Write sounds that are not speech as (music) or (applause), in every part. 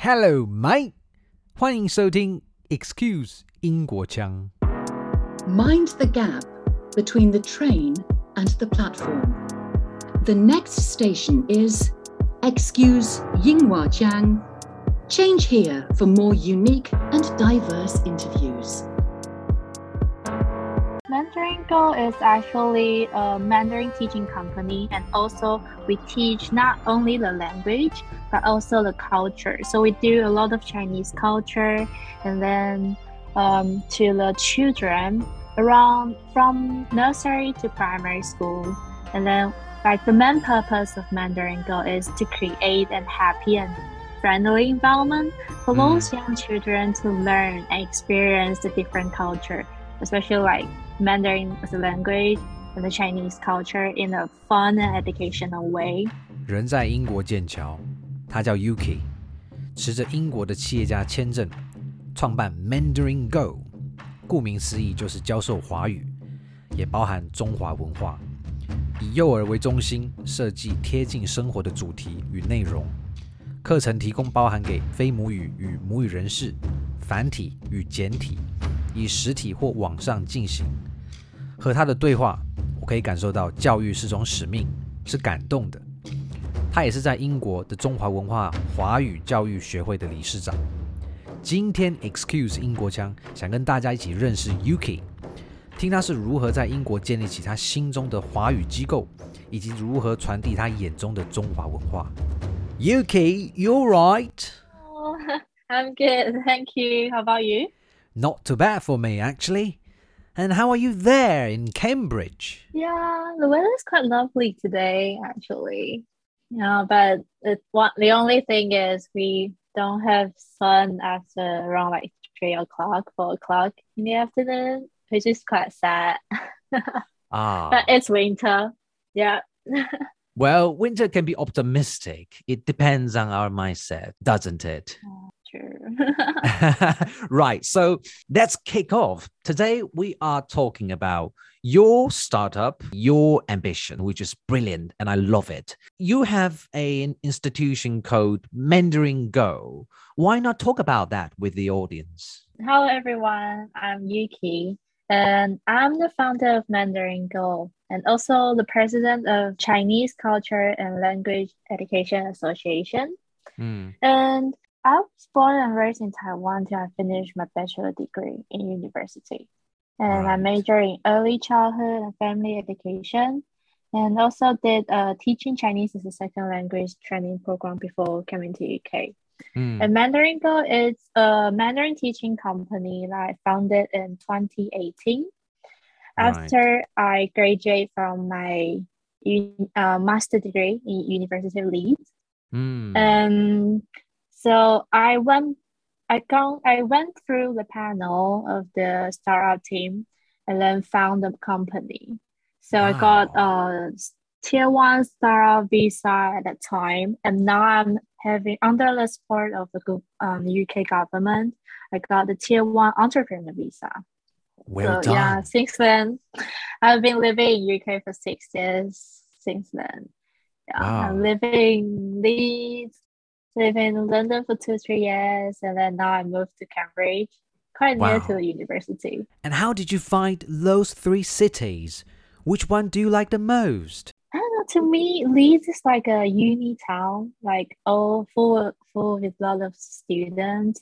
Hello, mate！欢迎收听 Excuse 英国腔。 Mind the gap between the train and the platform. The next station is Excuse Yinghua Change here for more unique and diverse interviews. Mandarin Go is actually a Mandarin teaching company, and also we teach not only the language but also the culture. So we do a lot of Chinese culture, and then um, to the children around from nursery to primary school, and then like the main purpose of Mandarin Go is to create a happy and friendly environment for Mm. those young children to learn and experience the different culture, especially like Mandarin as a language and the Chinese culture in a fun and educational way. 人在英国剑桥，他叫 Yuki，持着英国的企业家签证，创办 Mandarin Go。顾名思义，就是教授华语，也包含中华文化。以幼儿为中心，设计贴近生活的主题与内容。课程提供包含给非母语与母语人士，繁体与简体，以实体或网上进行。和他的对话，我可以感受到教育是种使命，是感动的。他也是在英国的中华文化华语教育学会的理事长。今天 Excuse 英国腔想跟大家一起认识 Yuki，听他是如何在英国建立起他心中的华语机构，以及如何传递他眼中的中华文化。Yuki, you're right. Oh, (laughs) I'm good, thank you. How about you? Not too bad for me, actually. And how are you there in Cambridge? Yeah, the weather is quite lovely today, actually. Yeah, but it, one, the only thing is we don't have sun after around like three o'clock, four o'clock in the afternoon, which is quite sad. (laughs) Ah. but it's winter. Yeah. (laughs) Well, winter can be optimistic. It depends on our mindset, doesn't it? True. (laughs) (laughs) right. So let's kick off. Today, we are talking about your startup, your ambition, which is brilliant and I love it. You have a- an institution called Mandarin Go. Why not talk about that with the audience? Hello, everyone. I'm Yuki, and I'm the founder of Mandarin Go and also the president of Chinese Culture and Language Education Association. Hmm. And I was born and raised in Taiwan till I finished my bachelor degree in university. And I Right. majored in early childhood and family education, and also did a teaching Chinese as a second language training program before coming to UK. Hmm. And Mandarin Go is a Mandarin teaching company that I founded in 2018 Right. after I graduate from my uh, master degree in University of Leeds. Hmm. And so I went, I gone, I went through the panel of the startup team, and then found the company. So I got a tier one startup visa at that time, and now I'm having under the support of the um, UK government. I got the tier one entrepreneur visa. well so done. yeah, since then, I've been living in UK for six years. Since then, yeah, Wow. I'm living in Leeds, living in London for two three years, and then now I moved to Cambridge, quite near to the university. And how did you find those three cities? Which one do you like the most? I don't know. To me, Leeds is like a uni town, like all full full with a lot of students.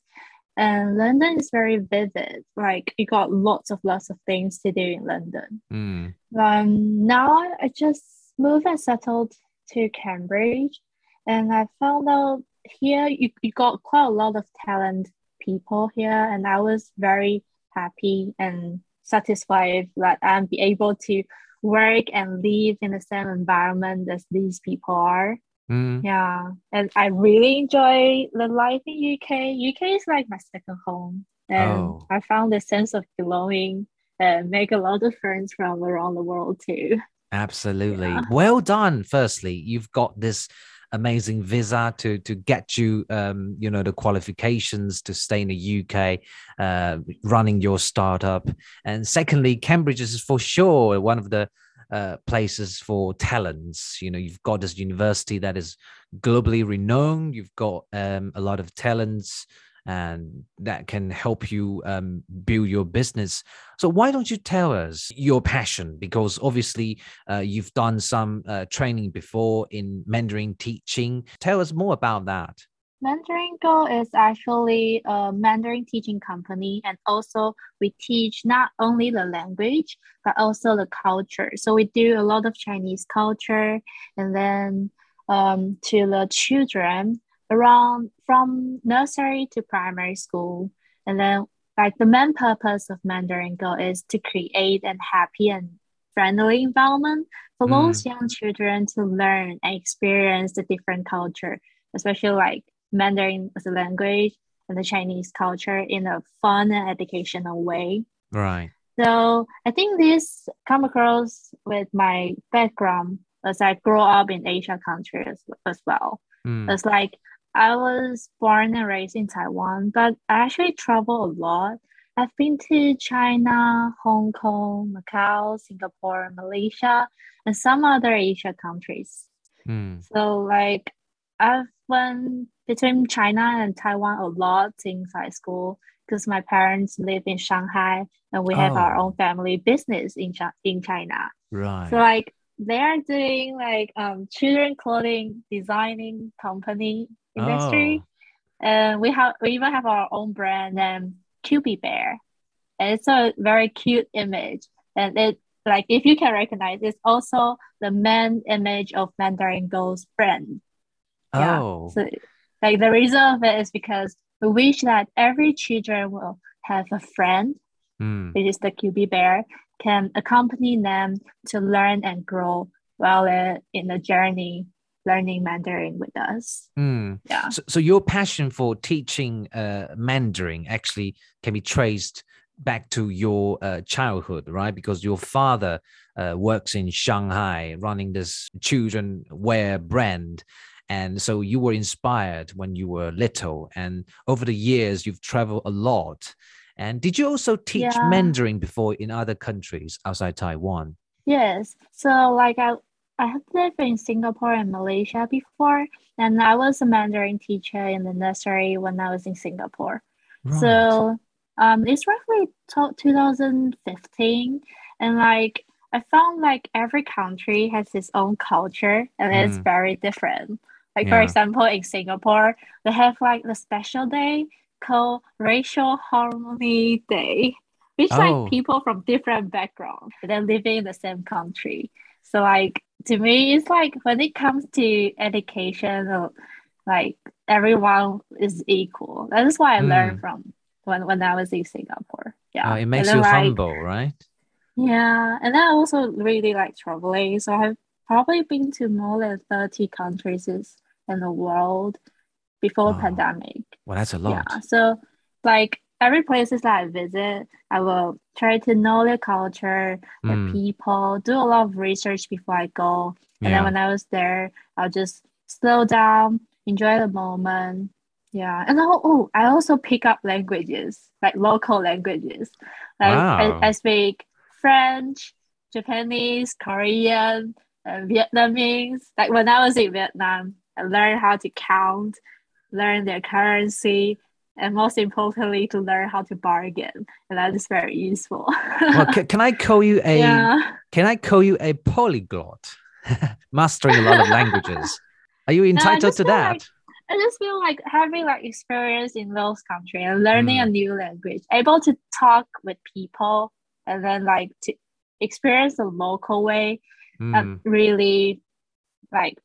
And London is very vivid. Like you got lots of lots of things to do in London. Hmm. Um, now I just moved and settled to Cambridge, and I found out here you, you got quite a lot of talent people here, and I was very happy and satisfied that I'm be able to work and live in the same environment as these people are. Hmm. Yeah, and I really enjoy the life in UK. UK is like my second home, and Oh. I found a sense of belonging and make a lot of friends from around the world too. Absolutely. Yeah. Well done. Firstly, you've got this amazing visa to to get you um you know the qualifications to stay in the UK uh running your startup and secondly Cambridge is for sure one of the uh, places for talents. You know, you've got this university that is globally renowned. You've got um, a lot of talents and that can help you um, build your business. So why don't you tell us your passion? Because obviously uh, you've done some uh, training before in Mandarin teaching. Tell us more about that. Mandarin Go is actually a Mandarin teaching company, and also we teach not only the language but also the culture. So we do a lot of Chinese culture, and then um, to the children around from nursery to primary school, and then like the main purpose of Mandarin Go is to create a happy and friendly environment for mm. those young children to learn and experience the different culture, especially like Mandarin as a language and the Chinese culture in a fun and educational way. Right. So I think this come across with my background as I grow up in Asia countries as well. Mm. It's like I was born and raised in Taiwan, but I actually travel a lot. I've been to China, Hong Kong, Macau, Singapore, Malaysia, and some other Asia countries. Mm. So like I've went between China and Taiwan a lot since high school because my parents live in Shanghai and we have oh. our own family business in in China. Right. So like they are doing like um children clothing designing company industry, oh. and we have we even have our own brand named QB Bear, and it's a very cute image, and it like if you can recognize, it's also the main image of Mandarin Go's brand. Yeah. Oh. So like the reason of it is because we wish that every children will have a friend, mm. which is the QB bear, can accompany them to learn and grow while they're in the journey learning Mandarin with us. Mm. Yeah. So, so, your passion for teaching uh, Mandarin actually can be traced back to your uh, childhood, right? Because your father uh, works in Shanghai, running this children wear brand, and so you were inspired when you were little and over the years you've traveled a lot and did you also teach yeah. mandarin before in other countries outside taiwan yes so like i i have lived in singapore and malaysia before and i was a mandarin teacher in the nursery when i was in singapore right. so um, it's roughly t- 2015 and like I found like every country has its own culture and mm. it's very different. Like yeah. for example, in Singapore, they have like the special day called Racial Harmony Day, which oh. like people from different backgrounds they're living in the same country. So like to me, it's like when it comes to education, like everyone is equal. That is why I mm. learned from when when I was in Singapore. Yeah, uh, it makes you like, humble, right? Yeah, and I also really like traveling. So I've probably been to more than thirty countries in the world before oh. pandemic. Well, that's a lot. Yeah. So like every places that I visit, I will try to know the culture, the mm. people, do a lot of research before I go. And yeah. then when I was there, I'll just slow down, enjoy the moment. Yeah. And oh, oh I also pick up languages, like local languages. Like wow. I, I speak French, Japanese, Korean, and Vietnamese. Like when I was in Vietnam, I learn how to count, learn their currency, and most importantly, to learn how to bargain. And that is very useful. well, can, (laughs) can, I call you a yeah. can I call you a polyglot? (laughs) Mastering a lot of languages. Are you entitled to that? Like, I just feel like having like experience in those countries and learning mm. a new language, able to talk with people and then like to experience the local way mm. really like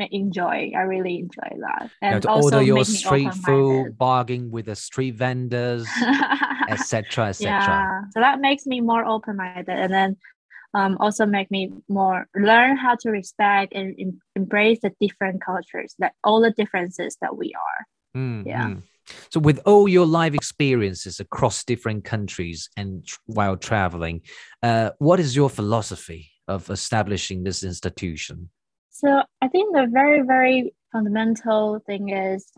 enjoy. I really enjoy that. And you also order your street food, bargaining with the street vendors, (laughs) etc., etc. Yeah, so that makes me more open-minded, and then um, also make me more learn how to respect and em- embrace the different cultures, that all the differences that we are. Mm, yeah. Mm. So, with all your life experiences across different countries and tr- while traveling, uh, what is your philosophy of establishing this institution? So I think the very, very fundamental thing is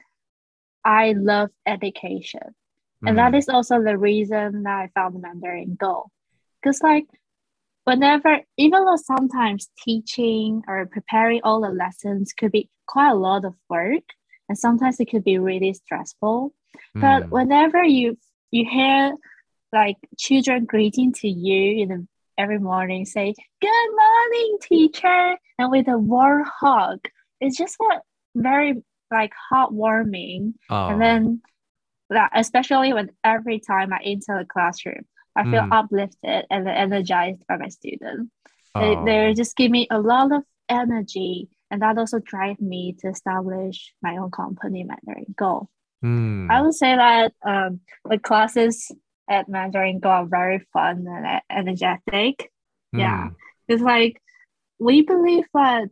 I love education. Mm-hmm. And that mm-hmm. also the reason that I found Mandarin Go. Because like whenever, even though sometimes teaching or preparing all the lessons could be quite a lot of work, and sometimes it could be really stressful. But Mm. whenever you you hear like children greeting to you in the, every morning, say "Good morning, teacher," and with a warm hug, it's just what very like heartwarming. Oh, And then, that especially when every time I enter the classroom, I feel Mm. uplifted and energized by my students. They, oh. they just give me a lot of energy, and that also drive me to establish my own company, Mandarin Go. Mm. I would say that um, the classes at Mandarin Go are very fun and energetic. Yeah, Mm. it's like we believe that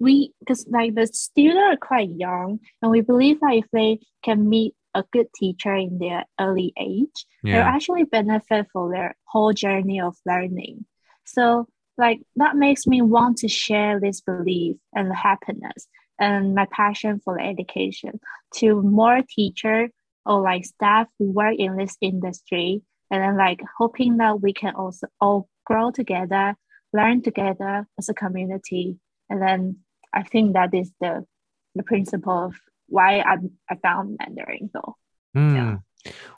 we because like the students are quite young, and we believe that if they can meet a good teacher in their early age, they'll actually benefit for their whole journey of learning. So like that makes me want to share this belief and happiness and my passion for education to more teacher or like staff who work in this industry and then like hoping that we can also all grow together learn together as a community and then i think that is the the principle of why i i found mandarin go Mm.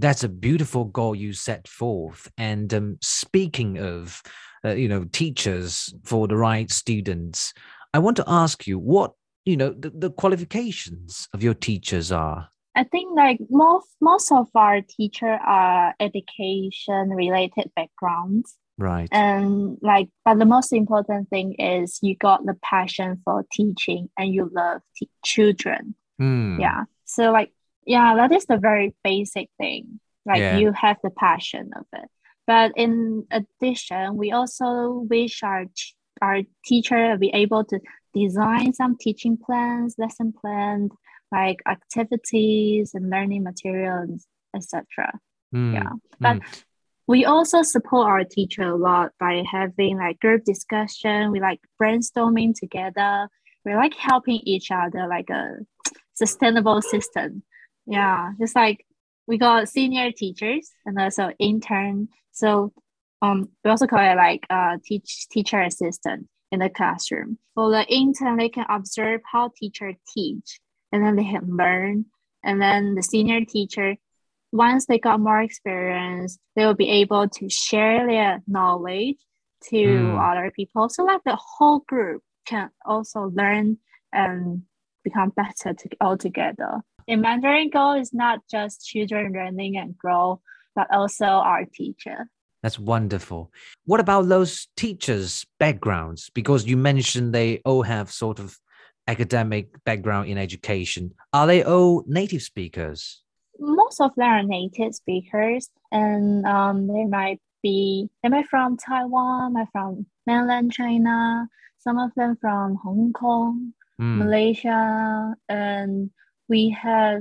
That's a beautiful goal you set forth. And um, speaking of, uh, you know, teachers for the right students, I want to ask you what, you know, the, the qualifications of your teachers are. I think like most most of our teacher are education related backgrounds Right. and like but the most important thing is you got the passion for teaching and you love te- children Mm. yeah so like yeah that is the very basic thing like Yeah. you have the passion of it but in addition we also wish our our teacher be able to design some teaching plans lesson plans like activities and learning materials etc Mm. yeah. but Mm. we also support our teacher a lot by having like group discussion. We like brainstorming together. We like helping each other like a sustainable system. Yeah just like we got senior teachers and also intern. So um we also call it like uh teach teacher assistant in the classroom. For the intern they can observe how teacher teach and then they can learn and then the senior teacher once they got more experience, they will be able to share their knowledge to Mm. other people. So like the whole group can also learn and become better to, all together. In Mandarin Go is not just children learning and grow, but also our teacher. That's wonderful. What about those teachers' backgrounds? Because you mentioned they all have sort of academic background in education. Are they all native speakers? most of them are native speakers and um, they might be they might from taiwan might from mainland china some of them from hong kong Mm. malaysia and we have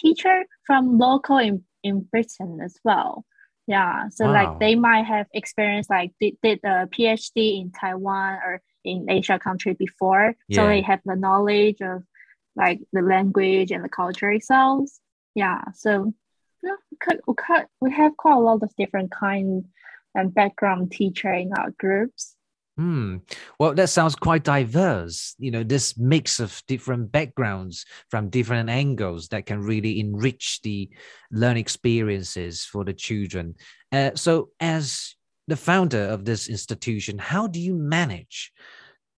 teacher from local in, in britain as well yeah so Wow. like they might have experience like did, did a phd in taiwan or in asia country before so they have the knowledge of like the language and the culture itself yeah so yeah, we, could, we, could, we have quite a lot of different kind and background teacher in our groups Hmm. Well, that sounds quite diverse. You know, this mix of different backgrounds from different angles that can really enrich the learning experiences for the children. Uh, so, as the founder of this institution, how do you manage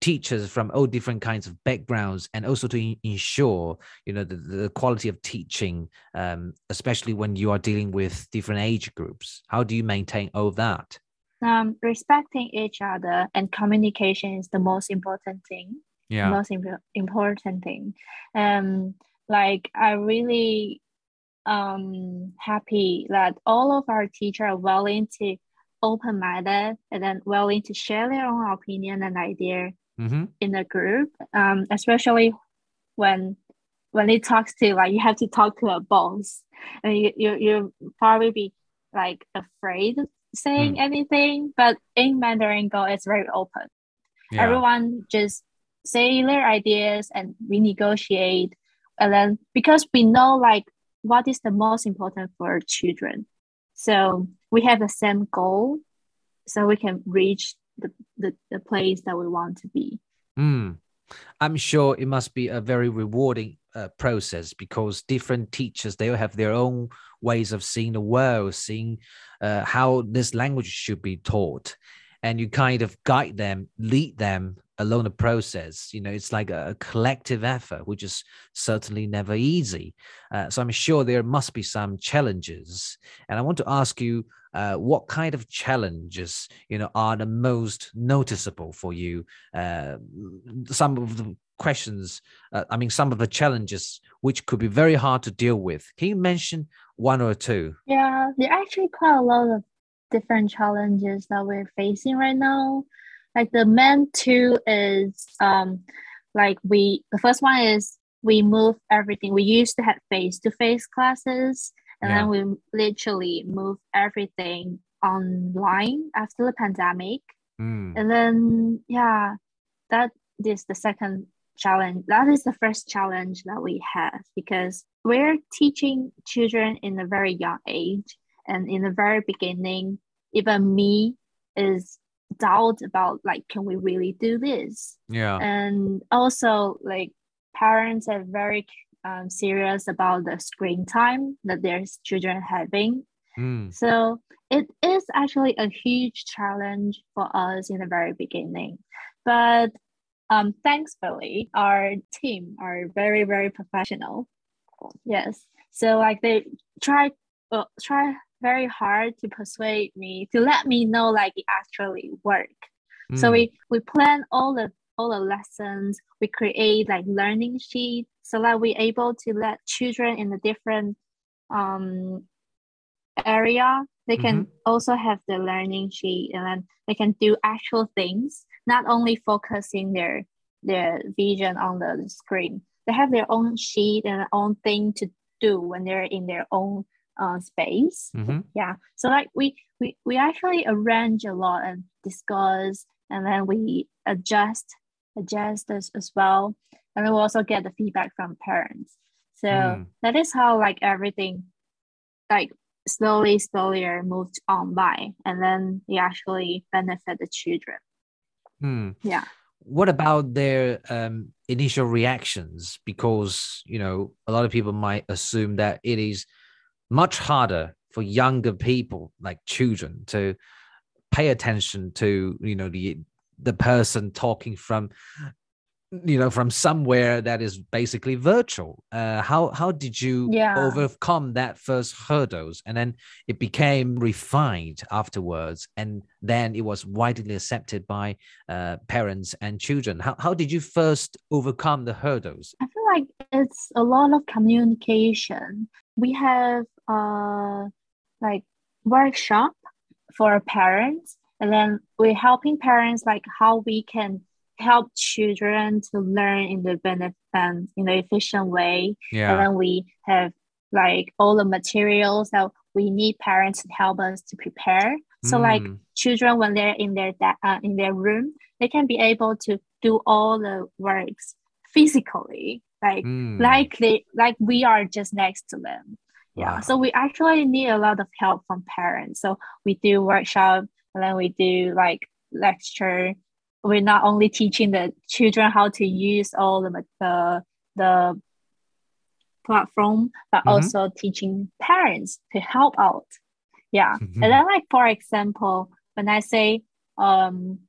teachers from all different kinds of backgrounds and also to ensure, you know, the, the quality of teaching, um, especially when you are dealing with different age groups? How do you maintain all that? um, respecting each other and communication is the most important thing Yeah. most imp- important thing um like i really um happy that all of our teachers are willing to open minded and then willing to share their own opinion and idea Mm-hmm. in the group um especially when when it talks to like you have to talk to a boss and you you you probably be like afraid of saying anything but in mandarin go it's very open Yeah. everyone just say their ideas and we negotiate and then because we know like what is the most important for children so we have the same goal so we can reach the, the, the place that we want to be. Mm. I'm sure it must be a very rewarding uh, process because different teachers they have their own ways of seeing the world, seeing uh, how this language should be taught, and you kind of guide them, lead them along the process. You know, it's like a, collective effort, which is certainly never easy. Uh, so I'm sure there must be some challenges, and I want to ask you uh, what kind of challenges you know are the most noticeable for you uh, some of the questions uh, i mean some of the challenges which could be very hard to deal with can you mention one or two yeah there are actually quite a lot of different challenges that we're facing right now like the main two is um like we the first one is we move everything we used to have face-to-face classes and yeah. then we literally move everything online after the pandemic. Mm. And then, yeah, that is the second challenge. That is the first challenge that we have because we're teaching children in a very young age. And in the very beginning, even me is doubt about like, can we really do this? Yeah. And also like parents are very um, serious about the screen time that their children having. Mm. So it is actually a huge challenge for us in the very beginning. But um, thankfully, our team are very, very professional. Yes. So like they try uh, try very hard to persuade me to let me know like it actually work. Mm. So we we plan all the all the lessons. We create like learning sheet so that we're able to let children in the different um, area they can mm-hmm. also have the learning sheet and then they can do actual things not only focusing their their vision on the screen they have their own sheet and their own thing to do when they're in their own uh, space. Mm-hmm. yeah. So like we, we we actually arrange a lot and discuss and then we adjust adjust this as well. And we also get the feedback from parents. So mm. that is how like everything like slowly slowly moved on by and then we actually benefit the children. Mm. yeah. What about their um, initial reactions? Because you know a lot of people might assume that it is much harder for younger people like children to pay attention to you know the the person talking from you know from somewhere that is basically virtual. Uh, how how did you yeah. overcome that first hurdles? And then it became refined afterwards and then it was widely accepted by uh, parents and children. How, how did you first overcome the hurdles? I feel like it's a lot of communication we have uh like workshop for parents and then we're helping parents like how we can help children to learn in the benefit and in the efficient way. Yeah. And then we have like all the materials that we need parents to help us to prepare. So mm. like children when they're in their uh, in their room, they can be able to do all the works physically, like mm. like they like we are just next to them. Wow. Yeah. So we actually need a lot of help from parents. So we do workshop and then we do like lecture we're not only teaching the children how to use all the the, the platform, but mm-hmm. also teaching parents to help out. Yeah. Mm-hmm. And then like for example, when I say um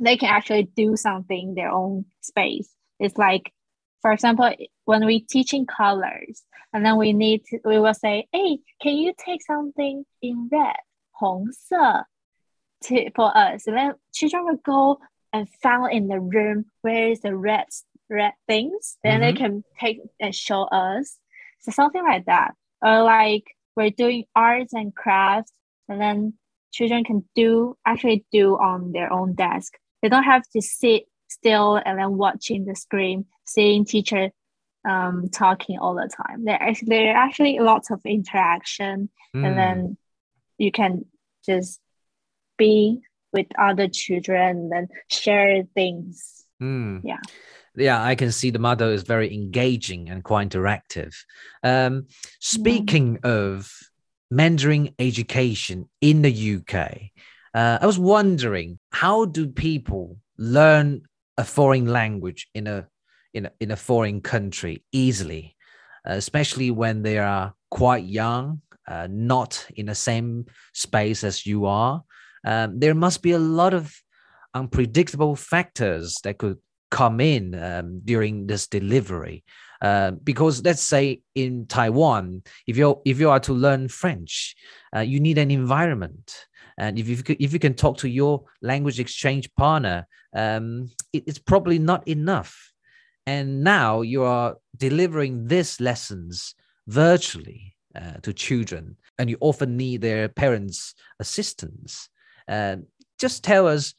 they can actually do something their own space, it's like for example, when we teaching colors, and then we need to, we will say, hey, can you take something in red, 红色, to, for us? And then children will go and found in the room where is the red red things, then mm-hmm. they can take and show us. So something like that. Or like we're doing arts and crafts and then children can do actually do on their own desk. They don't have to sit still and then watching the screen, seeing teacher um, talking all the time. There actually there are actually lots of interaction mm. and then you can just be with other children and share things. Mm. Yeah. Yeah, I can see the model is very engaging and quite interactive. Um, speaking yeah. of Mandarin education in the UK, Uh, I was wondering, how do people learn a foreign language in a in a, in a foreign country easily, uh, especially when they are quite young, uh, not in the same space as you are? Um, there must be a lot of unpredictable factors that could come in um, during this delivery. Uh, because let's say in Taiwan, if you if you are to learn French, uh, you need an environment, and if you if you can talk to your language exchange partner, um, it, it's probably not enough. And now you are delivering these lessons virtually uh, to children, and you often need their parents' assistance. Uh, just tell us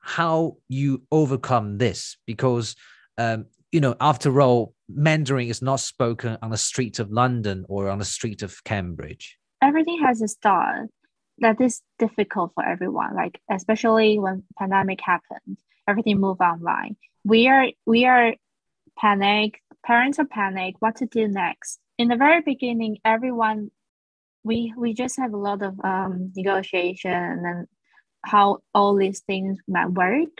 how you overcome this because um, you know after all mandarin is not spoken on the streets of london or on the street of cambridge everything has a start that is difficult for everyone like especially when pandemic happened everything moved online we are we are panic parents are panic what to do next in the very beginning everyone we we just have a lot of um, negotiation and how all these things might work.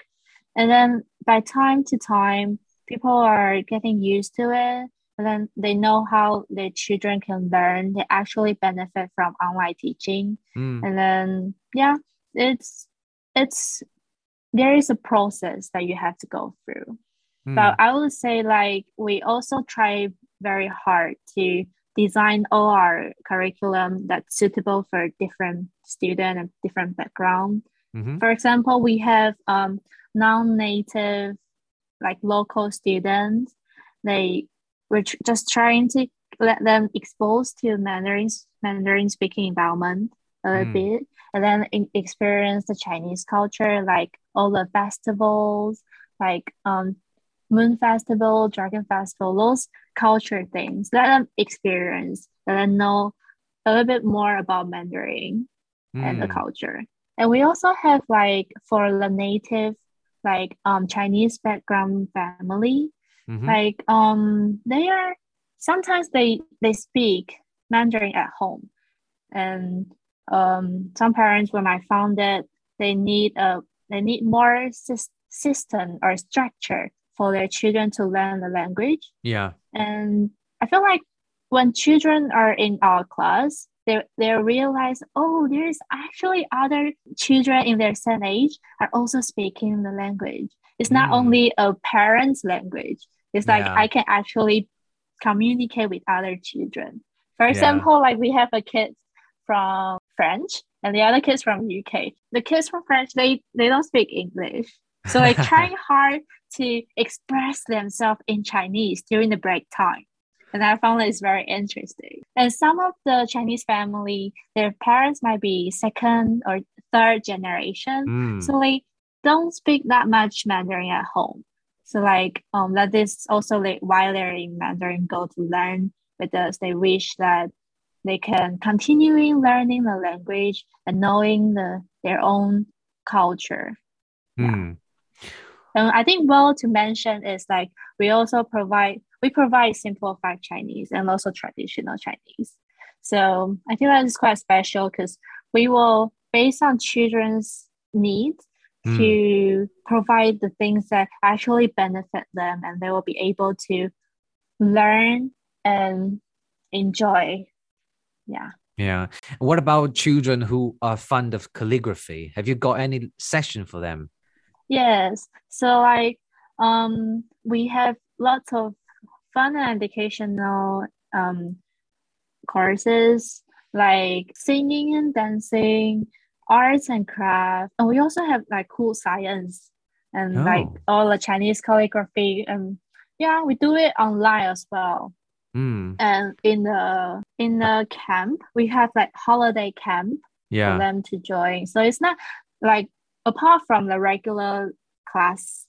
And then by time to time, people are getting used to it. And then they know how their children can learn. They actually benefit from online teaching. Mm. And then yeah, it's it's there is a process that you have to go through. Mm. But I would say like we also try very hard to design all our curriculum that's suitable for different student and different background Mm-hmm. For example, we have um, non-native, like local students. They were tr- just trying to let them expose to Mandarin Mandarin speaking environment a little mm. bit, and then in- experience the Chinese culture, like all the festivals, like um, Moon Festival, Dragon Festival, those culture things. Let them experience, let them know a little bit more about Mandarin mm. and the mm. culture. And we also have like for the native like um Chinese background family, mm-hmm. like um they are sometimes they they speak Mandarin at home. And um some parents when I found that they need a they need more system or structure for their children to learn the language. Yeah. And I feel like when children are in our class, they, they realize, oh, there's actually other children in their same age are also speaking the language. It's not mm. only a parent's language. It's like yeah. I can actually communicate with other children. For example, yeah. like we have a kid from French and the other kids from UK. The kids from French, they, they don't speak English. So they're (laughs) trying hard to express themselves in Chinese during the break time and I found it's very interesting. And some of the Chinese family, their parents might be second or third generation, mm. so they don't speak that much Mandarin at home. So like um that is also like why they're in Mandarin go to learn because they wish that they can continuing learning the language and knowing the their own culture. Mm. Yeah. Hmm. And I think well to mention is like we also provide we provide simplified Chinese and also traditional Chinese. So I think that is quite special because we will, based on children's needs, mm. to provide the things that actually benefit them and they will be able to learn and enjoy. Yeah. Yeah. What about children who are fond of calligraphy? Have you got any session for them? Yes. So like um we have lots of fun and educational um, courses like singing and dancing, arts and craft. And we also have like cool science and oh. like all the Chinese calligraphy. And yeah, we do it online as well. Mm. And in the in the camp, we have like holiday camp yeah. for them to join. So it's not like apart from the regular class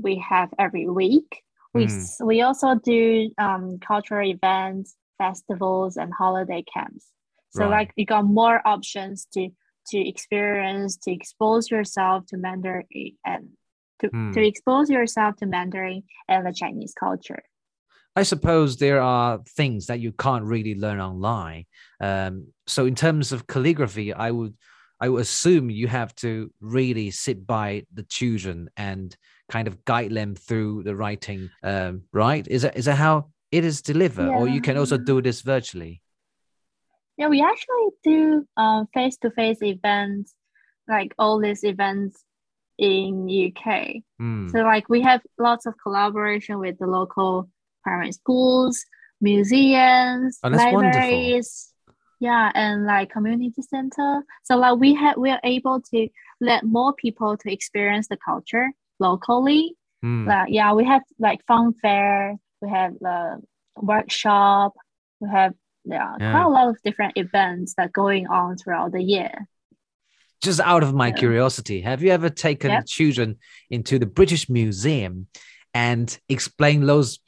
we have every week, we, mm. we also do um, cultural events, festivals, and holiday camps. So right. like you got more options to to experience, to expose yourself to Mandarin and to, mm. to expose yourself to Mandarin and the Chinese culture. I suppose there are things that you can't really learn online. Um, so in terms of calligraphy, I would I would assume you have to really sit by the children and kind of guide them through the writing, um, right? Is that is that how it is delivered, or you can also do this virtually? Yeah, we actually do face to face events, like all these events in UK. Mm. So like we have lots of collaboration with the local primary schools, museums, Oh, that's wonderful. libraries. Yeah, and like community center. So like we have we are able to let more people to experience the culture locally. Mm. Like yeah, we have like fun fair, we have the workshop, we have yeah, Yeah. quite a lot of different events that going on throughout the year. Just out of my Yeah. curiosity, have you ever taken Yep. children into the British Museum and explained those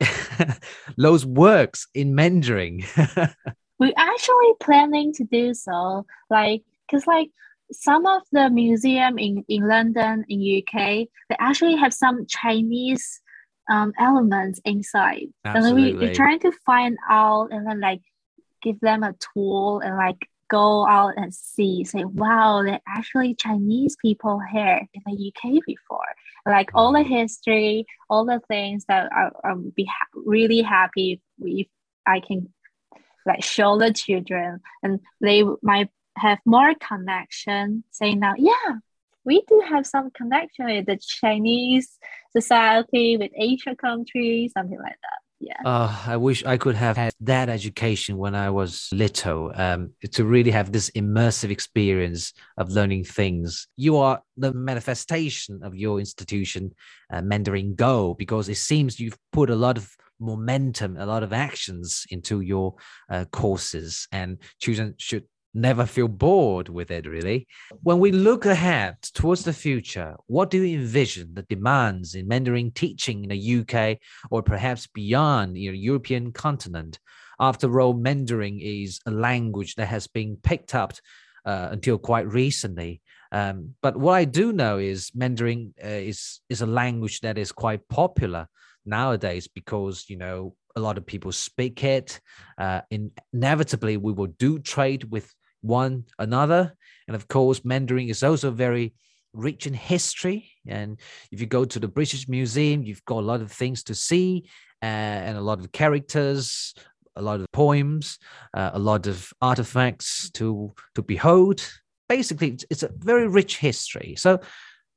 (laughs) those works in Mandarin? (laughs) we're actually planning to do so like because like some of the museum in, in london in uk they actually have some chinese um, elements inside. And then we, we're trying to find out and then like give them a tool and like go out and see say wow there actually chinese people here in the uk before. Like all the history all the things that I, i'll be ha- really happy if i can like show the children and they might have more connection saying now yeah we do have some connection with the chinese society with asian countries something like that yeah Uh, I wish I could have had that education when I was little um, to really have this immersive experience of learning things. You are the manifestation of your institution, uh, Mandarin Go, because it seems you've put a lot of momentum, a lot of actions into your uh, courses, and children should never feel bored with it, really. When we look ahead towards the future, what do you envision the demands in Mandarin teaching in the UK or perhaps beyond your European continent? After all, Mandarin is a language that has been picked up uh, until quite recently. Um, but what I do know is Mandarin uh, is is a language that is quite popular nowadays because you know a lot of people speak it. Uh, inevitably, we will do trade with one another, and of course, Mandarin is also very rich in history. And if you go to the British Museum, you've got a lot of things to see uh, and a lot of characters, a lot of poems, uh, a lot of artifacts to to behold. Basically, it's, it's a very rich history. So,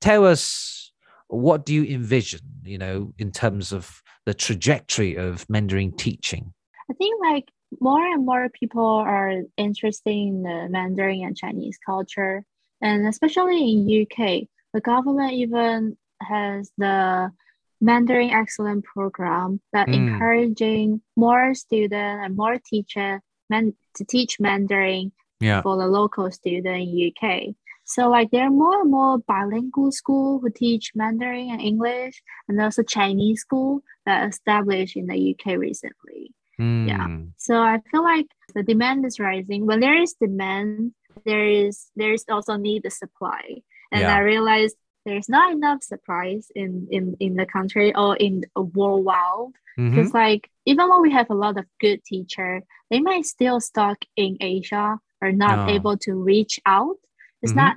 tell us what do you envision, you know, in terms of the trajectory of Mandarin teaching? i think like more and more people are interested in the mandarin and chinese culture and especially in uk the government even has the mandarin excellent program that Mm. encouraging more students and more teacher man, to teach mandarin Yeah. for the local student in UK. So like there are more and more bilingual school who teach Mandarin and English, and also Chinese school that established in the UK recently. Yeah. Mm. So I feel like the demand is rising. When there is demand, there is there is also need the supply, and Yeah. I realized there's not enough supplies in in in the country or in the worldwide because like even when we have a lot of good teacher they might still stuck in asia or not able to reach out it's Mhm. not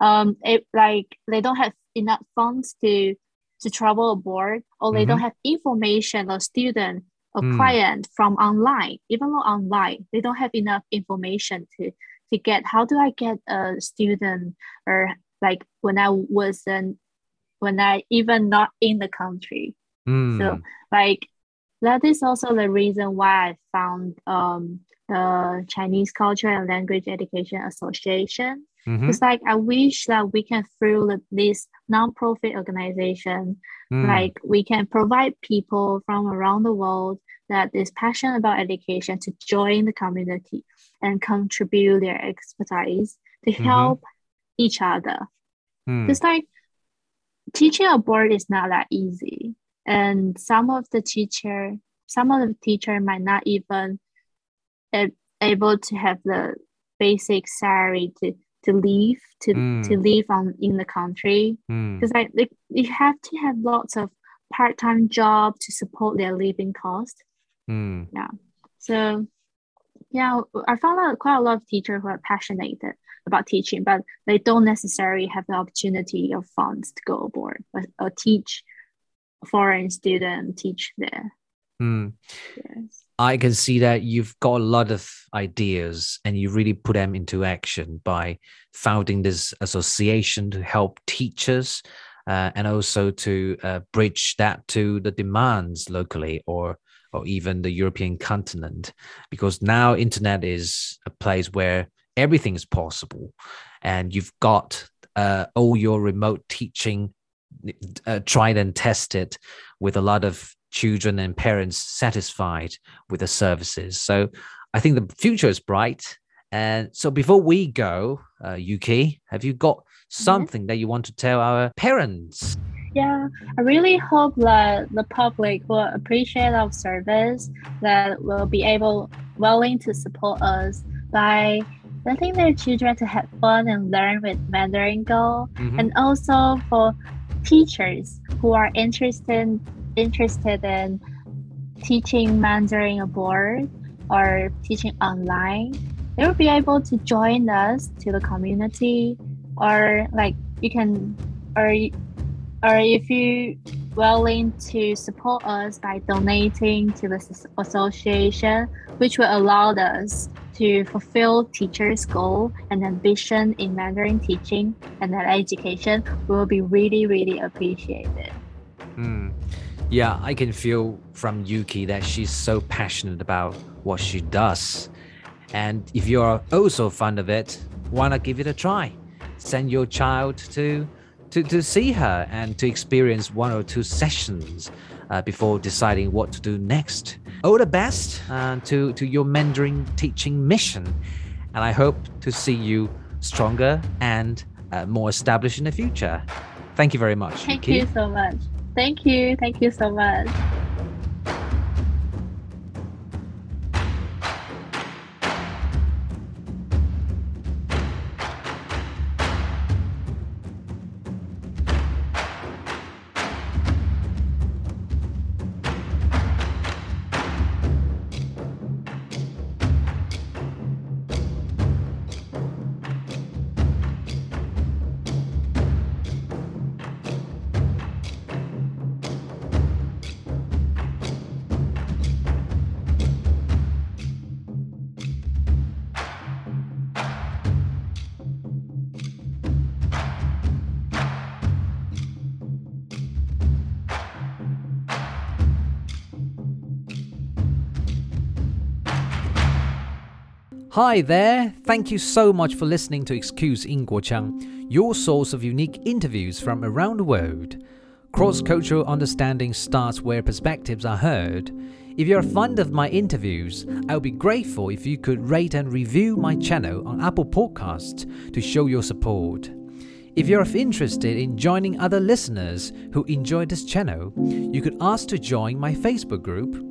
um it, like they don't have enough funds to to travel abroad or they don't have information or student or Mm. client from online even though online they don't have enough information to to get how do i get a student or like when i wasn't when i even not in the country Mm. so like that is also the reason why I found um the Chinese Culture and Language Education Association. Mhm. It's like I wish that we can through this non-profit organization, Mm. like we can provide people from around the world that is passionate about education to join the community and contribute their expertise to Mhm. help each other. Mm. It's like teaching abroad is not that easy. And some of the teacher, some of the teacher might not even able to have the basic salary to to leave to, Mm. to live on in the country Mm. because like they, you have to have lots of part-time job to support their living cost Mm. so Yeah, I found out quite a lot of teachers who are passionate about teaching, but they don't necessarily have the opportunity of funds to go abroad or, or teach foreign student teach there. Mm. Yes. I can see that you've got a lot of ideas and you really put them into action by founding this association to help teachers uh, and also to uh, bridge that to the demands locally or or even the European continent because now internet is a place where everything is possible and you've got uh, all your remote teaching uh, tried and tested with a lot of children and parents satisfied with the services. So I think the future is bright. And so before we go, uh, Yuki, have you got something mm-hmm. that you want to tell our parents? Yeah, I really hope that the public will appreciate our service, that will be able willing to support us by letting their children to have fun and learn with Mandarin Go, mm-hmm. and also for teachers who are interested interested in teaching Mandarin abroad or teaching online, they will be able to join us to the community or like you can or or if you willing to support us by donating to the association which will allow us to fulfill teachers' goal and ambition in Mandarin teaching and that education will be really, really appreciated. Mm. Yeah, I can feel from Yuki that she's so passionate about what she does. And if you're also fond of it, why not give it a try? Send your child to to, to see her and to experience one or two sessions uh, before deciding what to do next. All the best uh, to, to your Mandarin teaching mission. And I hope to see you stronger and uh, more established in the future. Thank you very much. Thank Yuki. you so much. Thank you. Thank you so much. Hi there! Thank you so much for listening to Excuse 英国腔, your source of unique interviews from around the world. Cross cultural understanding starts where perspectives are heard. If you're fond of my interviews, I would be grateful if you could rate and review my channel on Apple Podcasts to show your support. If you're interested in joining other listeners who enjoy this channel, you could ask to join my Facebook group